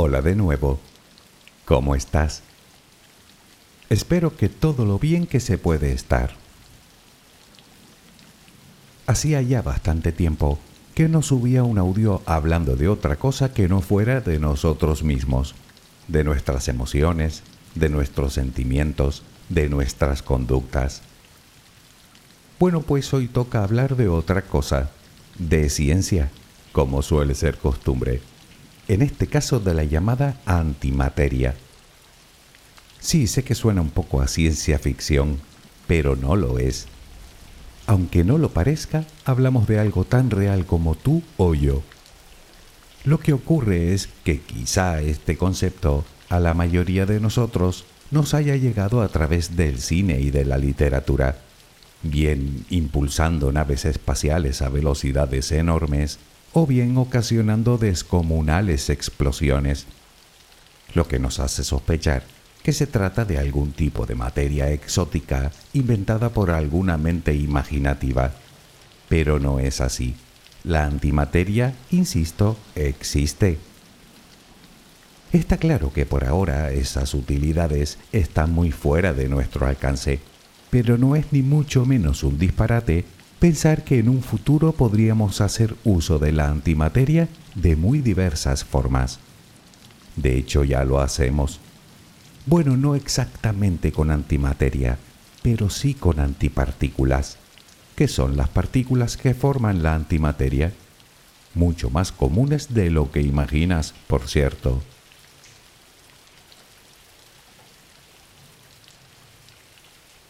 Hola de nuevo. ¿Cómo estás? Espero que todo lo bien que se puede estar. Hacía ya bastante tiempo que no subía un audio hablando de otra cosa que no fuera de nosotros mismos, de nuestras emociones, de nuestros sentimientos, de nuestras conductas. Bueno, pues hoy toca hablar de otra cosa, de ciencia, como suele ser costumbre, en este caso de la llamada antimateria. Sí, sé que suena un poco a ciencia ficción, pero no lo es. Aunque no lo parezca, hablamos de algo tan real como tú o yo. Lo que ocurre es que quizá este concepto a la mayoría de nosotros nos haya llegado a través del cine y de la literatura, bien impulsando naves espaciales a velocidades enormes o bien ocasionando descomunales explosiones, lo que nos hace sospechar que se trata de algún tipo de materia exótica inventada por alguna mente imaginativa. Pero no es así. La antimateria, insisto, existe. Está claro que por ahora esas utilidades están muy fuera de nuestro alcance, pero no es ni mucho menos un disparate pensar que en un futuro podríamos hacer uso de la antimateria de muy diversas formas. De hecho, ya lo hacemos. Bueno, no exactamente con antimateria, pero sí con antipartículas, que son las partículas que forman la antimateria, mucho más comunes de lo que imaginas, por cierto.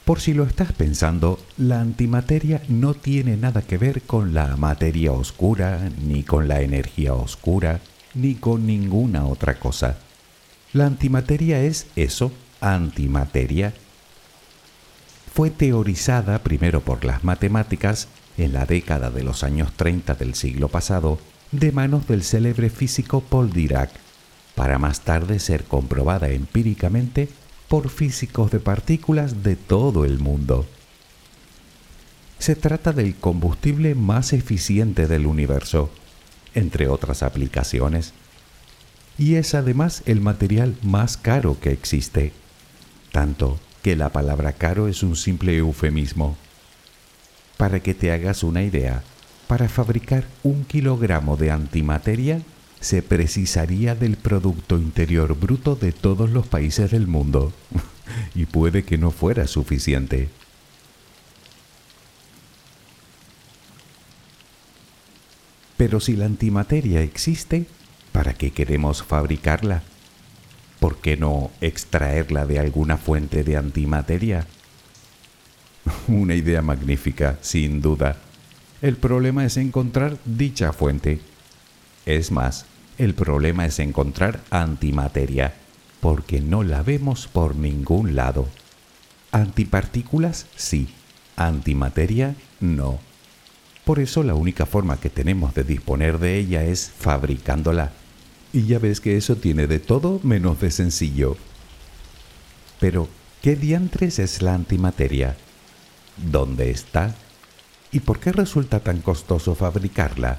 Por si lo estás pensando, la antimateria no tiene nada que ver con la materia oscura, ni con la energía oscura, ni con ninguna otra cosa. La antimateria es eso, antimateria. Fue teorizada primero por las matemáticas en la década de los años 30 del siglo pasado de manos del célebre físico Paul Dirac, para más tarde ser comprobada empíricamente por físicos de partículas de todo el mundo. Se trata del combustible más eficiente del universo, entre otras aplicaciones y es además el material más caro que existe, tanto que la palabra caro es un simple eufemismo. Para que te hagas una idea, para fabricar un kilogramo de antimateria se precisaría del Producto Interior Bruto de todos los países del mundo, y puede que no fuera suficiente. Pero si la antimateria existe, ¿Para qué queremos fabricarla? ¿Por qué no extraerla de alguna fuente de antimateria? Una idea magnífica, sin duda. El problema es encontrar dicha fuente. Es más, el problema es encontrar antimateria, porque no la vemos por ningún lado. Antipartículas, sí. Antimateria, no. Por eso la única forma que tenemos de disponer de ella es fabricándola y ya ves que eso tiene de todo menos de sencillo. Pero, ¿qué diantres es la antimateria? ¿Dónde está? ¿Y por qué resulta tan costoso fabricarla?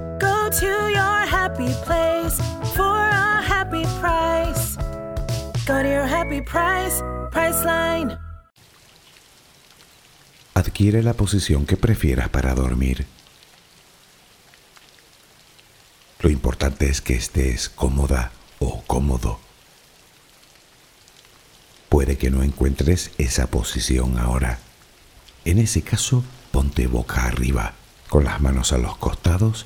Go to your happy place for a happy price. Go to your happy price, Priceline. Adquiere la posición que prefieras para dormir. Lo importante es que estés cómoda o cómodo. Puede que no encuentres esa posición ahora. En ese caso, ponte boca arriba, con las manos a los costados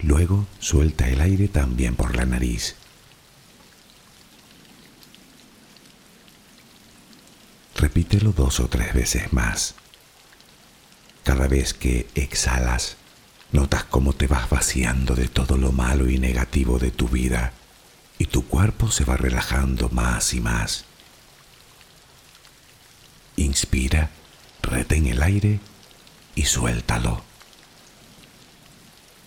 Luego suelta el aire también por la nariz. Repítelo dos o tres veces más. Cada vez que exhalas, Notas cómo te vas vaciando de todo lo malo y negativo de tu vida y tu cuerpo se va relajando más y más. Inspira, retén el aire y suéltalo.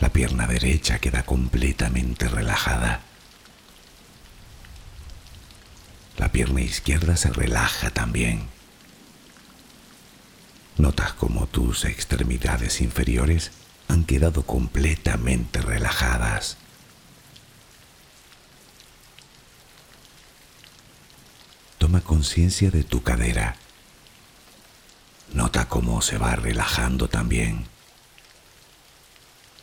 La pierna derecha queda completamente relajada. La pierna izquierda se relaja también. Notas como tus extremidades inferiores han quedado completamente relajadas. Toma conciencia de tu cadera. Nota cómo se va relajando también.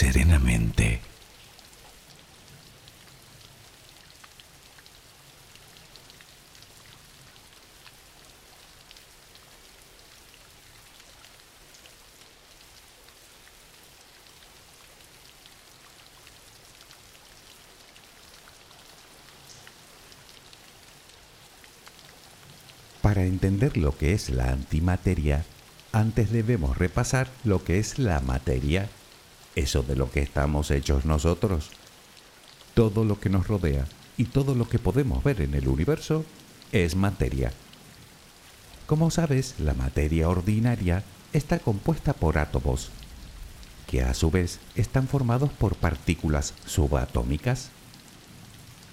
serenamente. Para entender lo que es la antimateria, antes debemos repasar lo que es la materia eso de lo que estamos hechos nosotros. Todo lo que nos rodea y todo lo que podemos ver en el universo es materia. Como sabes, la materia ordinaria está compuesta por átomos, que a su vez están formados por partículas subatómicas.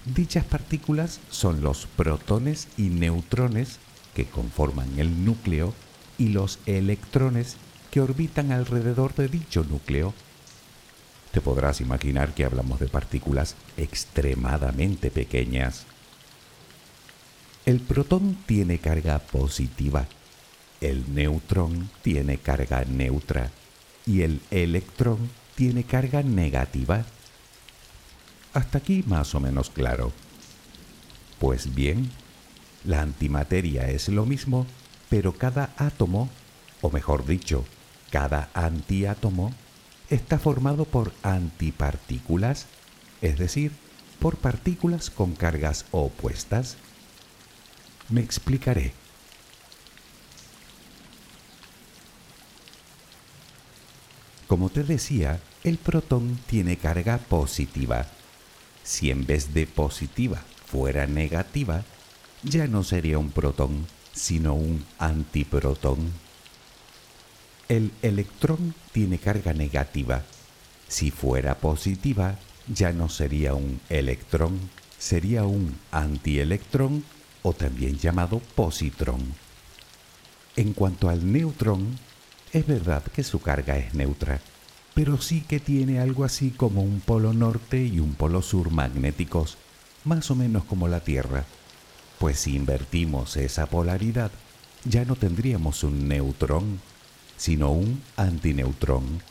Dichas partículas son los protones y neutrones que conforman el núcleo y los electrones que orbitan alrededor de dicho núcleo. Te podrás imaginar que hablamos de partículas extremadamente pequeñas. El protón tiene carga positiva, el neutrón tiene carga neutra y el electrón tiene carga negativa. Hasta aquí más o menos claro. Pues bien, la antimateria es lo mismo, pero cada átomo, o mejor dicho, cada antiátomo, está formado por antipartículas, es decir, por partículas con cargas opuestas. Me explicaré. Como te decía, el protón tiene carga positiva. Si en vez de positiva fuera negativa, ya no sería un protón, sino un antiprotón. El electrón tiene carga negativa. Si fuera positiva, ya no sería un electrón, sería un antielectrón o también llamado positrón. En cuanto al neutrón, es verdad que su carga es neutra, pero sí que tiene algo así como un polo norte y un polo sur magnéticos, más o menos como la Tierra. Pues si invertimos esa polaridad, ya no tendríamos un neutrón, sino un antineutrón.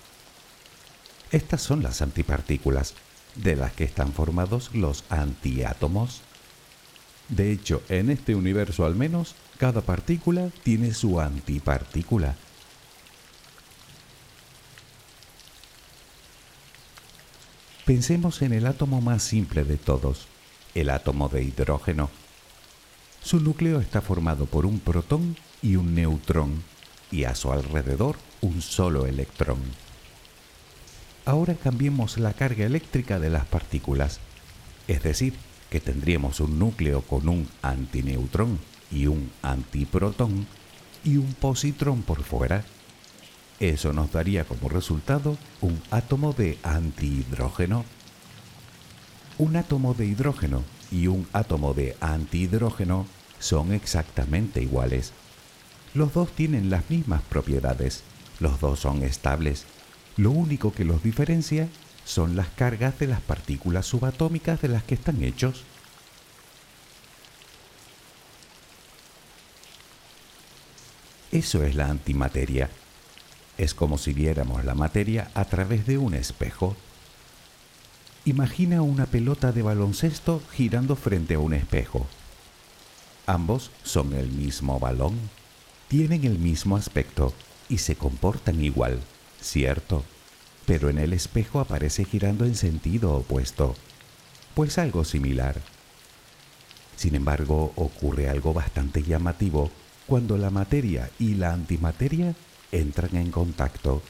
Estas son las antipartículas, de las que están formados los antiátomos. De hecho, en este universo al menos, cada partícula tiene su antipartícula. Pensemos en el átomo más simple de todos, el átomo de hidrógeno. Su núcleo está formado por un protón y un neutrón, y a su alrededor un solo electrón. Ahora cambiemos la carga eléctrica de las partículas, es decir, que tendríamos un núcleo con un antineutrón y un antiprotón y un positrón por fuera. Eso nos daría como resultado un átomo de antihidrógeno. Un átomo de hidrógeno y un átomo de antihidrógeno son exactamente iguales. Los dos tienen las mismas propiedades, los dos son estables. Lo único que los diferencia son las cargas de las partículas subatómicas de las que están hechos. Eso es la antimateria. Es como si viéramos la materia a través de un espejo. Imagina una pelota de baloncesto girando frente a un espejo. Ambos son el mismo balón, tienen el mismo aspecto y se comportan igual, cierto, pero en el espejo aparece girando en sentido opuesto, pues algo similar. Sin embargo, ocurre algo bastante llamativo cuando la materia y la antimateria entran en contacto.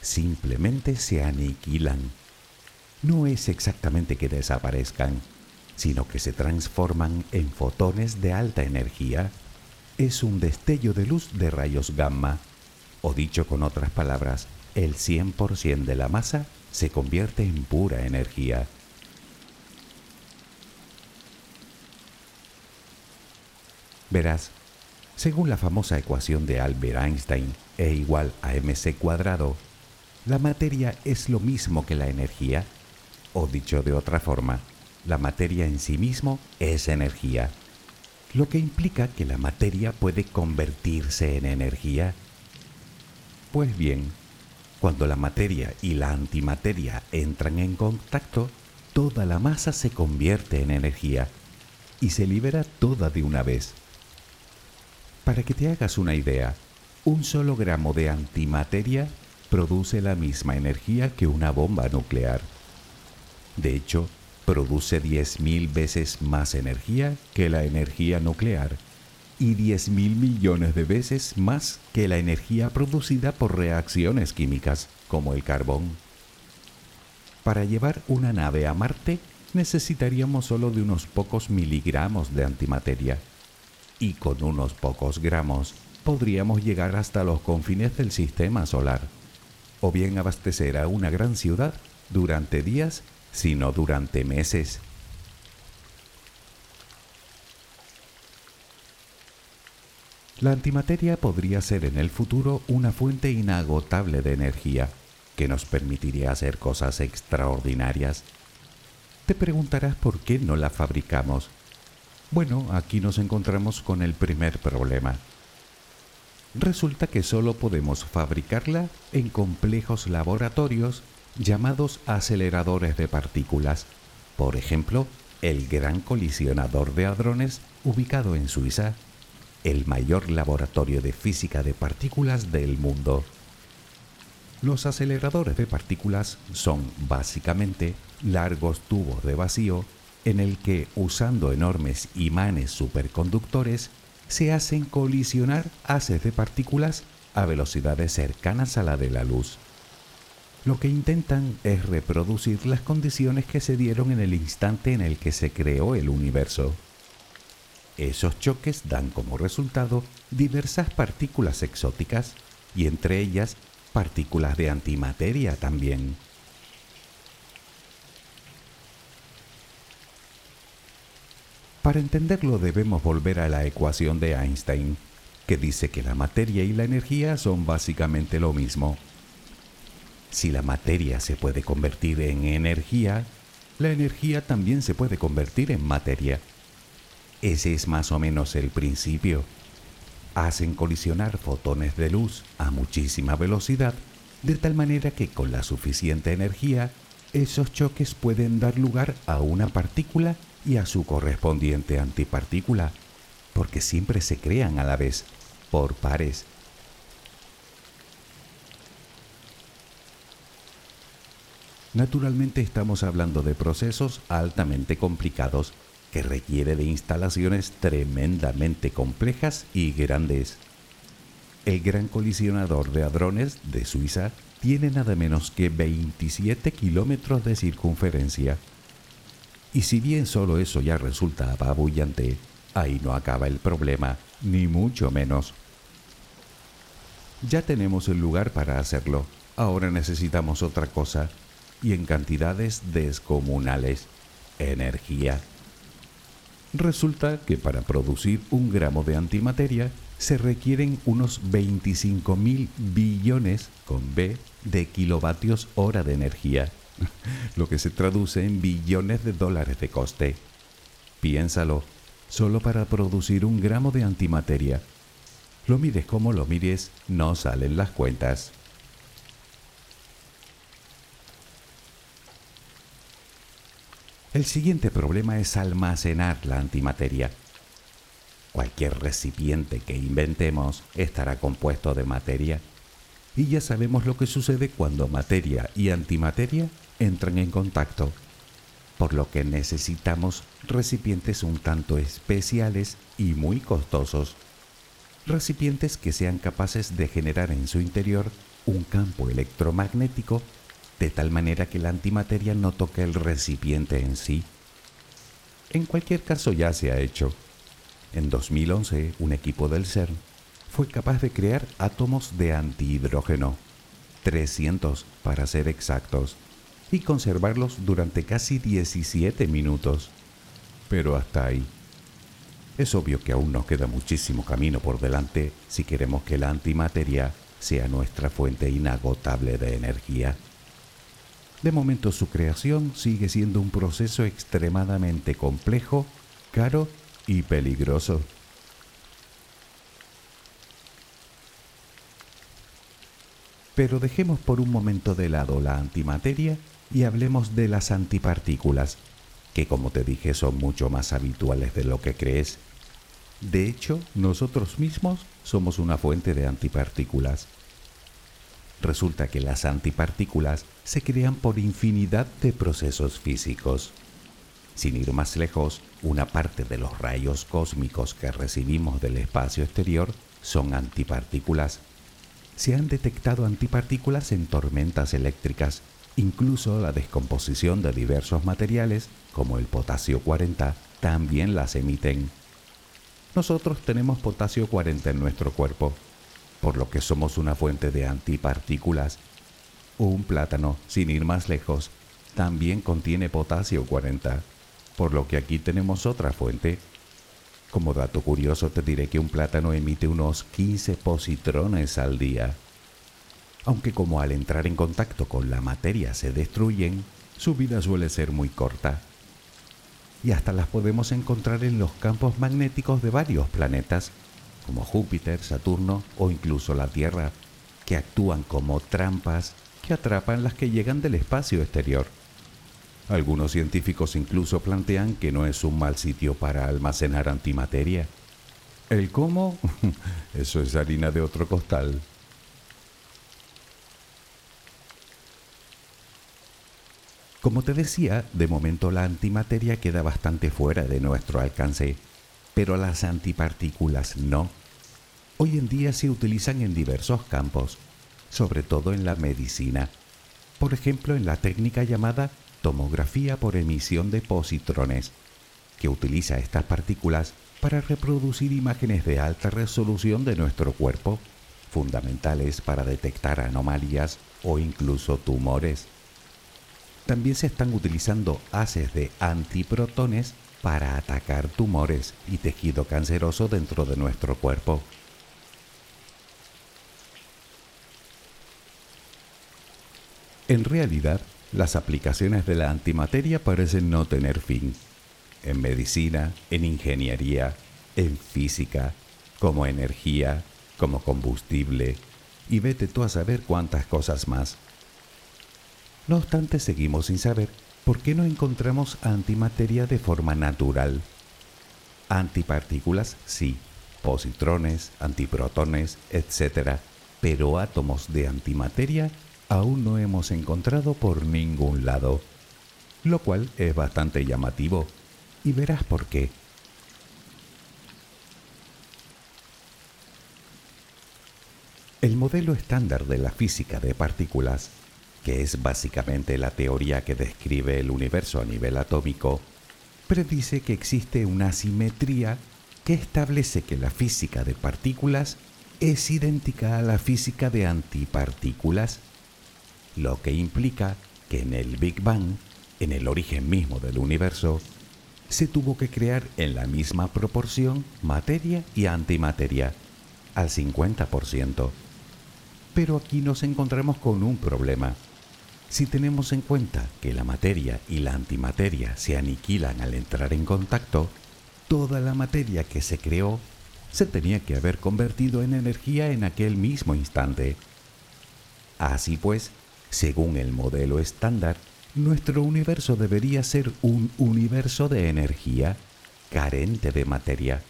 Simplemente se aniquilan. No es exactamente que desaparezcan, sino que se transforman en fotones de alta energía. Es un destello de luz de rayos gamma, o dicho con otras palabras, el 100% de la masa se convierte en pura energía. Verás, según la famosa ecuación de Albert Einstein, E igual a mc cuadrado, la materia es lo mismo que la energía, o dicho de otra forma, la materia en sí mismo es energía, lo que implica que la materia puede convertirse en energía. Pues bien, cuando la materia y la antimateria entran en contacto, toda la masa se convierte en energía y se libera toda de una vez. Para que te hagas una idea, un solo gramo de antimateria produce la misma energía que una bomba nuclear. De hecho, produce 10.000 veces más energía que la energía nuclear y 10.000 millones de veces más que la energía producida por reacciones químicas como el carbón. Para llevar una nave a Marte necesitaríamos solo de unos pocos miligramos de antimateria y con unos pocos gramos podríamos llegar hasta los confines del sistema solar, o bien abastecer a una gran ciudad durante días, sino durante meses. La antimateria podría ser en el futuro una fuente inagotable de energía que nos permitiría hacer cosas extraordinarias. Te preguntarás por qué no la fabricamos. Bueno, aquí nos encontramos con el primer problema. Resulta que solo podemos fabricarla en complejos laboratorios llamados aceleradores de partículas. Por ejemplo, el Gran Colisionador de Hadrones ubicado en Suiza el mayor laboratorio de física de partículas del mundo. Los aceleradores de partículas son básicamente largos tubos de vacío en el que, usando enormes imanes superconductores, se hacen colisionar haces de partículas a velocidades cercanas a la de la luz. Lo que intentan es reproducir las condiciones que se dieron en el instante en el que se creó el universo. Esos choques dan como resultado diversas partículas exóticas y entre ellas partículas de antimateria también. Para entenderlo debemos volver a la ecuación de Einstein, que dice que la materia y la energía son básicamente lo mismo. Si la materia se puede convertir en energía, la energía también se puede convertir en materia. Ese es más o menos el principio. Hacen colisionar fotones de luz a muchísima velocidad, de tal manera que con la suficiente energía, esos choques pueden dar lugar a una partícula y a su correspondiente antipartícula, porque siempre se crean a la vez, por pares. Naturalmente estamos hablando de procesos altamente complicados que requiere de instalaciones tremendamente complejas y grandes. El Gran Colisionador de Hadrones de Suiza tiene nada menos que 27 kilómetros de circunferencia. Y si bien solo eso ya resulta apabullante, ahí no acaba el problema, ni mucho menos. Ya tenemos el lugar para hacerlo, ahora necesitamos otra cosa, y en cantidades descomunales, energía. Resulta que para producir un gramo de antimateria se requieren unos 25 mil billones con B de kilovatios hora de energía, lo que se traduce en billones de dólares de coste. Piénsalo, solo para producir un gramo de antimateria. Lo mires como lo mires, no salen las cuentas. El siguiente problema es almacenar la antimateria. Cualquier recipiente que inventemos estará compuesto de materia y ya sabemos lo que sucede cuando materia y antimateria entran en contacto, por lo que necesitamos recipientes un tanto especiales y muy costosos. Recipientes que sean capaces de generar en su interior un campo electromagnético de tal manera que la antimateria no toque el recipiente en sí. En cualquier caso ya se ha hecho. En 2011, un equipo del CERN fue capaz de crear átomos de antihidrógeno, 300 para ser exactos, y conservarlos durante casi 17 minutos. Pero hasta ahí. Es obvio que aún nos queda muchísimo camino por delante si queremos que la antimateria sea nuestra fuente inagotable de energía. De momento su creación sigue siendo un proceso extremadamente complejo, caro y peligroso. Pero dejemos por un momento de lado la antimateria y hablemos de las antipartículas, que como te dije son mucho más habituales de lo que crees. De hecho, nosotros mismos somos una fuente de antipartículas. Resulta que las antipartículas se crean por infinidad de procesos físicos. Sin ir más lejos, una parte de los rayos cósmicos que recibimos del espacio exterior son antipartículas. Se han detectado antipartículas en tormentas eléctricas, incluso la descomposición de diversos materiales, como el potasio 40, también las emiten. nosotros tenemos potasio 40 en nuestro cuerpo, por lo que somos una fuente de antipartículas. Un plátano, sin ir más lejos, también contiene potasio 40, por lo que aquí tenemos otra fuente. Como dato curioso te diré que un plátano emite unos 15 positrones al día. Aunque como al entrar en contacto con la materia se destruyen, su vida suele ser muy corta y hasta las podemos encontrar en los campos magnéticos de varios planetas, como Júpiter, Saturno o incluso la Tierra, que actúan como trampas que atrapan las que llegan del espacio exterior. Algunos científicos incluso plantean que no es un mal sitio para almacenar antimateria. ¿El cómo? Eso es harina de otro costal. Como te decía, de momento la antimateria queda bastante fuera de nuestro alcance, pero las antipartículas no. Hoy en día se utilizan en diversos campos, sobre todo en la medicina, por ejemplo en la técnica llamada tomografía por emisión de positrones, que utiliza estas partículas para reproducir imágenes de alta resolución de nuestro cuerpo, fundamentales para detectar anomalías o incluso tumores. También se están utilizando haces de antiprotones para atacar tumores y tejido canceroso dentro de nuestro cuerpo. En realidad, las aplicaciones de la antimateria parecen no tener fin. En medicina, en ingeniería, en física, como energía, como combustible, y vete tú a saber cuántas cosas más. No obstante, seguimos sin saber por qué no encontramos antimateria de forma natural. Antipartículas, sí, positrones, antiprotones, etc. Pero átomos de antimateria aún no hemos encontrado por ningún lado, lo cual es bastante llamativo, y verás por qué. El modelo estándar de la física de partículas que es básicamente la teoría que describe el universo a nivel atómico, predice que existe una simetría que establece que la física de partículas es idéntica a la física de antipartículas, lo que implica que en el Big Bang, en el origen mismo del universo, se tuvo que crear en la misma proporción materia y antimateria, al 50%. Pero aquí nos encontramos con un problema. Si tenemos en cuenta que la materia y la antimateria se aniquilan al entrar en contacto, toda la materia que se creó se tenía que haber convertido en energía en aquel mismo instante. Así pues, según el modelo estándar, nuestro universo debería ser un universo de energía carente de materia.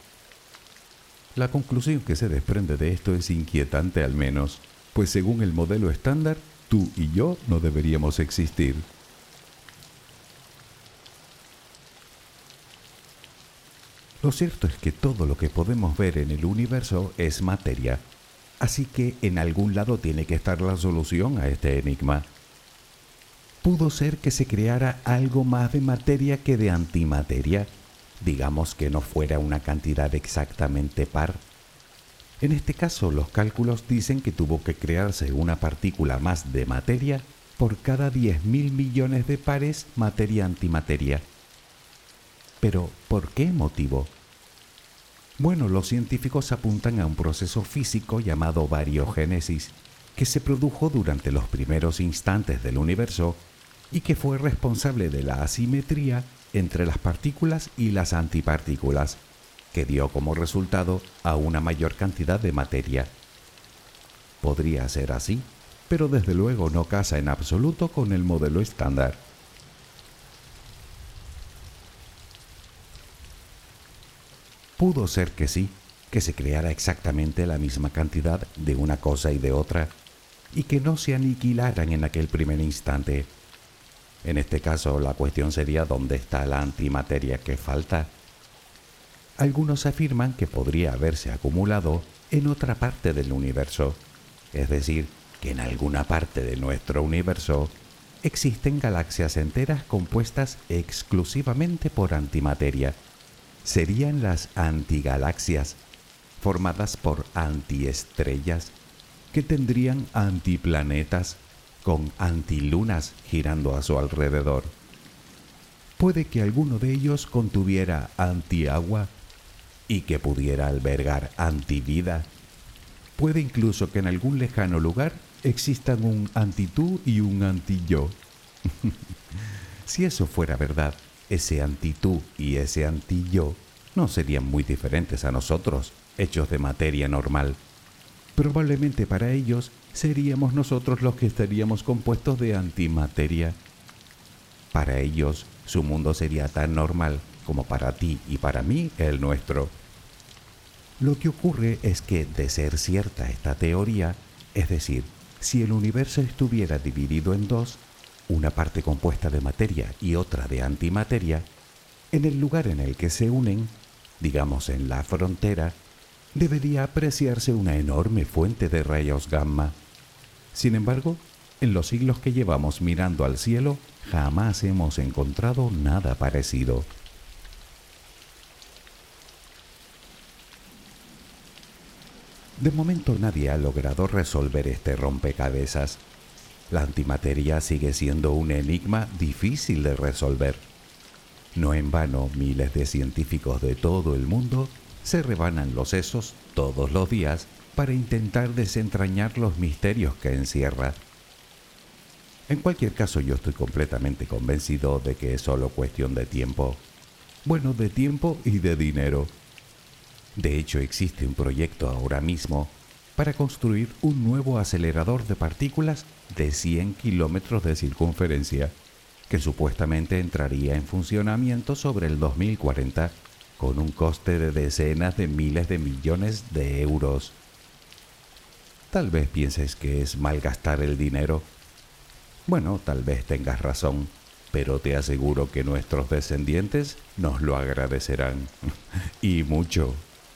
La conclusión que se desprende de esto es inquietante al menos, pues según el modelo estándar, tú y yo no deberíamos existir. Lo cierto es que todo lo que podemos ver en el universo es materia, así que en algún lado tiene que estar la solución a este enigma. Pudo ser que se creara algo más de materia que de antimateria, digamos que no fuera una cantidad exactamente par en este caso, los cálculos dicen que tuvo que crearse una partícula más de materia por cada 10.000 millones de pares materia-antimateria. Pero, ¿por qué motivo? Bueno, los científicos apuntan a un proceso físico llamado variogénesis, que se produjo durante los primeros instantes del universo y que fue responsable de la asimetría entre las partículas y las antipartículas que dio como resultado a una mayor cantidad de materia. Podría ser así, pero desde luego no casa en absoluto con el modelo estándar. Pudo ser que sí, que se creara exactamente la misma cantidad de una cosa y de otra, y que no se aniquilaran en aquel primer instante. En este caso, la cuestión sería dónde está la antimateria que falta algunos afirman que podría haberse acumulado en otra parte del universo, es decir, que en alguna parte de nuestro universo existen galaxias enteras compuestas exclusivamente por antimateria, serían las antigalaxias, formadas por antiestrellas que tendrían antiplanetas con antilunas girando a su alrededor. Puede que alguno de ellos contuviera antiagua y que pudiera albergar antivida. Puede incluso que en algún lejano lugar existan un antitú y un anti-yo. si eso fuera verdad, ese antitú y ese anti-yo no serían muy diferentes a nosotros, hechos de materia normal. Probablemente para ellos seríamos nosotros los que estaríamos compuestos de antimateria. Para ellos, su mundo sería tan normal como para ti y para mí el nuestro. Lo que ocurre es que, de ser cierta esta teoría, es decir, si el universo estuviera dividido en dos, una parte compuesta de materia y otra de antimateria, en el lugar en el que se unen, digamos en la frontera, debería apreciarse una enorme fuente de rayos gamma. Sin embargo, en los siglos que llevamos mirando al cielo, jamás hemos encontrado nada parecido. De momento nadie ha logrado resolver este rompecabezas. La antimateria sigue siendo un enigma difícil de resolver. No en vano miles de científicos de todo el mundo se rebanan los sesos todos los días para intentar desentrañar los misterios que encierra. En cualquier caso yo estoy completamente convencido de que es solo cuestión de tiempo. Bueno, de tiempo y de dinero. De hecho, existe un proyecto ahora mismo para construir un nuevo acelerador de partículas de 100 kilómetros de circunferencia, que supuestamente entraría en funcionamiento sobre el 2040 con un coste de decenas de miles de millones de euros. Tal vez pienses que es malgastar el dinero. Bueno, tal vez tengas razón pero te aseguro que nuestros descendientes nos lo agradecerán. y mucho.